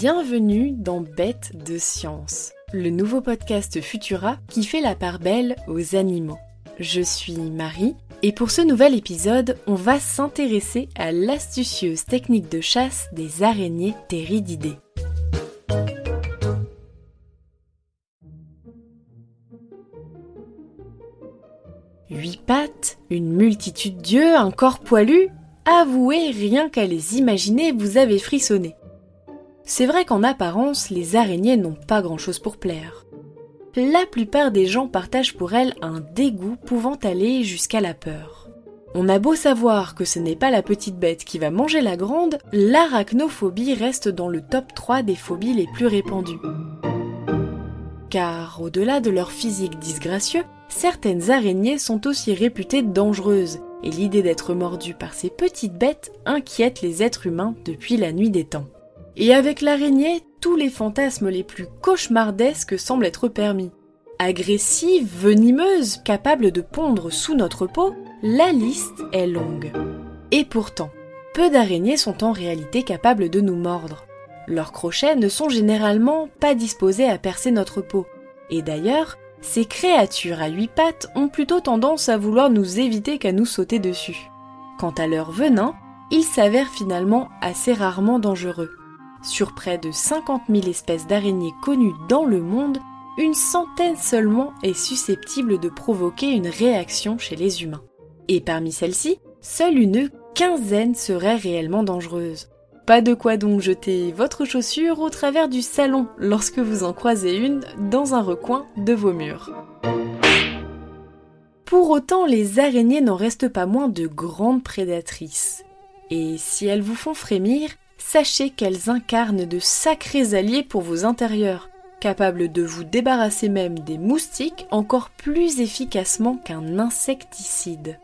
Bienvenue dans Bête de Science, le nouveau podcast Futura qui fait la part belle aux animaux. Je suis Marie et pour ce nouvel épisode, on va s'intéresser à l'astucieuse technique de chasse des araignées ptérididées. Huit pattes, une multitude d'yeux, un corps poilu, avouez rien qu'à les imaginer, vous avez frissonné. C'est vrai qu'en apparence, les araignées n'ont pas grand-chose pour plaire. La plupart des gens partagent pour elles un dégoût pouvant aller jusqu'à la peur. On a beau savoir que ce n'est pas la petite bête qui va manger la grande, l'arachnophobie reste dans le top 3 des phobies les plus répandues. Car au-delà de leur physique disgracieux, certaines araignées sont aussi réputées dangereuses, et l'idée d'être mordu par ces petites bêtes inquiète les êtres humains depuis la nuit des temps. Et avec l'araignée, tous les fantasmes les plus cauchemardesques semblent être permis. Agressive, venimeuse, capable de pondre sous notre peau, la liste est longue. Et pourtant, peu d'araignées sont en réalité capables de nous mordre. Leurs crochets ne sont généralement pas disposés à percer notre peau. Et d'ailleurs, ces créatures à huit pattes ont plutôt tendance à vouloir nous éviter qu'à nous sauter dessus. Quant à leur venin, il s'avère finalement assez rarement dangereux. Sur près de 50 000 espèces d'araignées connues dans le monde, une centaine seulement est susceptible de provoquer une réaction chez les humains. Et parmi celles-ci, seule une quinzaine serait réellement dangereuse. Pas de quoi donc jeter votre chaussure au travers du salon lorsque vous en croisez une dans un recoin de vos murs. Pour autant, les araignées n'en restent pas moins de grandes prédatrices. Et si elles vous font frémir, sachez qu'elles incarnent de sacrés alliés pour vos intérieurs, capables de vous débarrasser même des moustiques encore plus efficacement qu'un insecticide.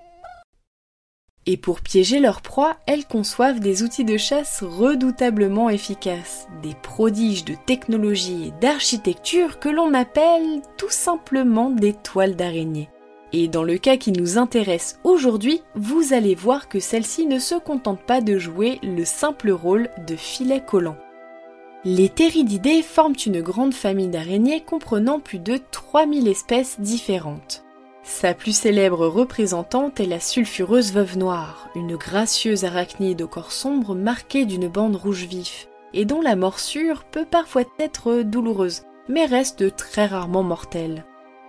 Et pour piéger leur proie, elles conçoivent des outils de chasse redoutablement efficaces, des prodiges de technologie et d'architecture que l'on appelle tout simplement des toiles d'araignée. Et dans le cas qui nous intéresse aujourd'hui, vous allez voir que celle-ci ne se contente pas de jouer le simple rôle de filet collant. Les Pterididés forment une grande famille d'araignées comprenant plus de 3000 espèces différentes. Sa plus célèbre représentante est la sulfureuse veuve noire, une gracieuse arachnide au corps sombre marquée d'une bande rouge vif, et dont la morsure peut parfois être douloureuse, mais reste très rarement mortelle.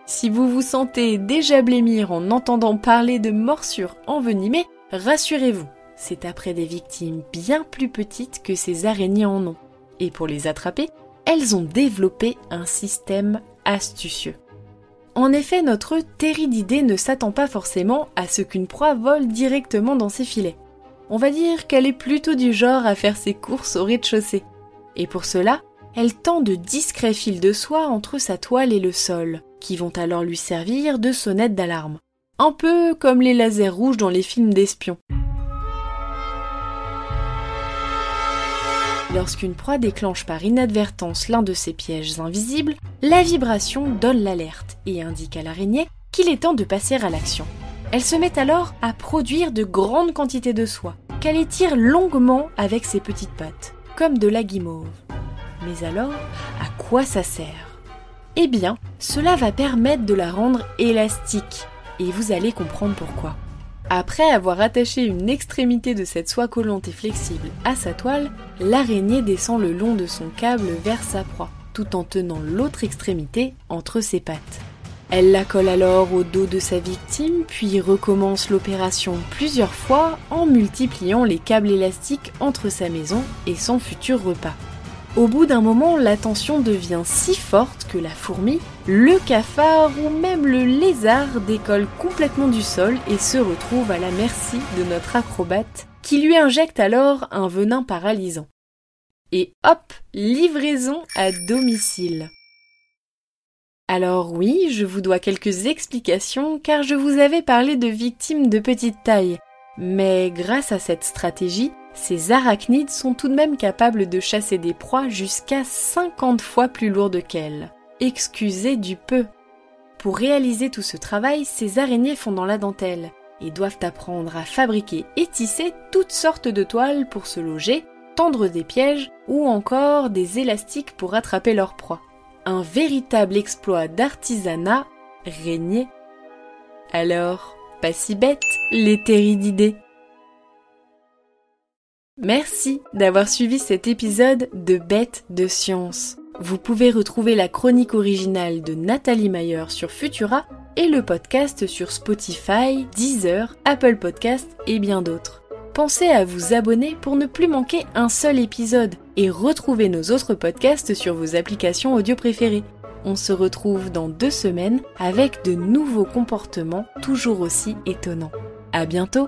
Si vous vous sentez déjà blêmir en entendant parler de morsures envenimées, rassurez-vous, c'est après des victimes bien plus petites que ces araignées en ont. Et pour les attraper, elles ont développé un système astucieux. En effet, notre Thérididée ne s'attend pas forcément à ce qu'une proie vole directement dans ses filets. On va dire qu'elle est plutôt du genre à faire ses courses au rez-de-chaussée. Et pour cela, elle tend de discrets fils de soie entre sa toile et le sol, qui vont alors lui servir de sonnette d'alarme. Un peu comme les lasers rouges dans les films d'espions. Lorsqu'une proie déclenche par inadvertance l'un de ces pièges invisibles, la vibration donne l'alerte et indique à l'araignée qu'il est temps de passer à l'action. Elle se met alors à produire de grandes quantités de soie, qu'elle étire longuement avec ses petites pattes, comme de la guimauve. Mais alors, à quoi ça sert? Eh bien, cela va permettre de la rendre élastique, et vous allez comprendre pourquoi. Après avoir attaché une extrémité de cette soie collante et flexible à sa toile, l'araignée descend le long de son câble vers sa proie, tout en tenant l'autre extrémité entre ses pattes. Elle la colle alors au dos de sa victime, puis recommence l'opération plusieurs fois en multipliant les câbles élastiques entre sa maison et son futur repas. Au bout d'un moment, la tension devient si forte que la fourmi, le cafard ou même le lézard décolle complètement du sol et se retrouve à la merci de notre acrobate qui lui injecte alors un venin paralysant. Et hop, livraison à domicile. Alors oui, je vous dois quelques explications car je vous avais parlé de victimes de petite taille. Mais grâce à cette stratégie, ces arachnides sont tout de même capables de chasser des proies jusqu'à 50 fois plus lourdes qu'elles. Excusez du peu. Pour réaliser tout ce travail, ces araignées font dans la dentelle et doivent apprendre à fabriquer et tisser toutes sortes de toiles pour se loger, tendre des pièges ou encore des élastiques pour attraper leur proie. Un véritable exploit d'artisanat régnait. Alors, pas si bête, les d'idées. Merci d'avoir suivi cet épisode de Bêtes de science. Vous pouvez retrouver la chronique originale de Nathalie Mayer sur Futura et le podcast sur Spotify, Deezer, Apple Podcast et bien d'autres. Pensez à vous abonner pour ne plus manquer un seul épisode et retrouver nos autres podcasts sur vos applications audio préférées. On se retrouve dans deux semaines avec de nouveaux comportements toujours aussi étonnants. À bientôt!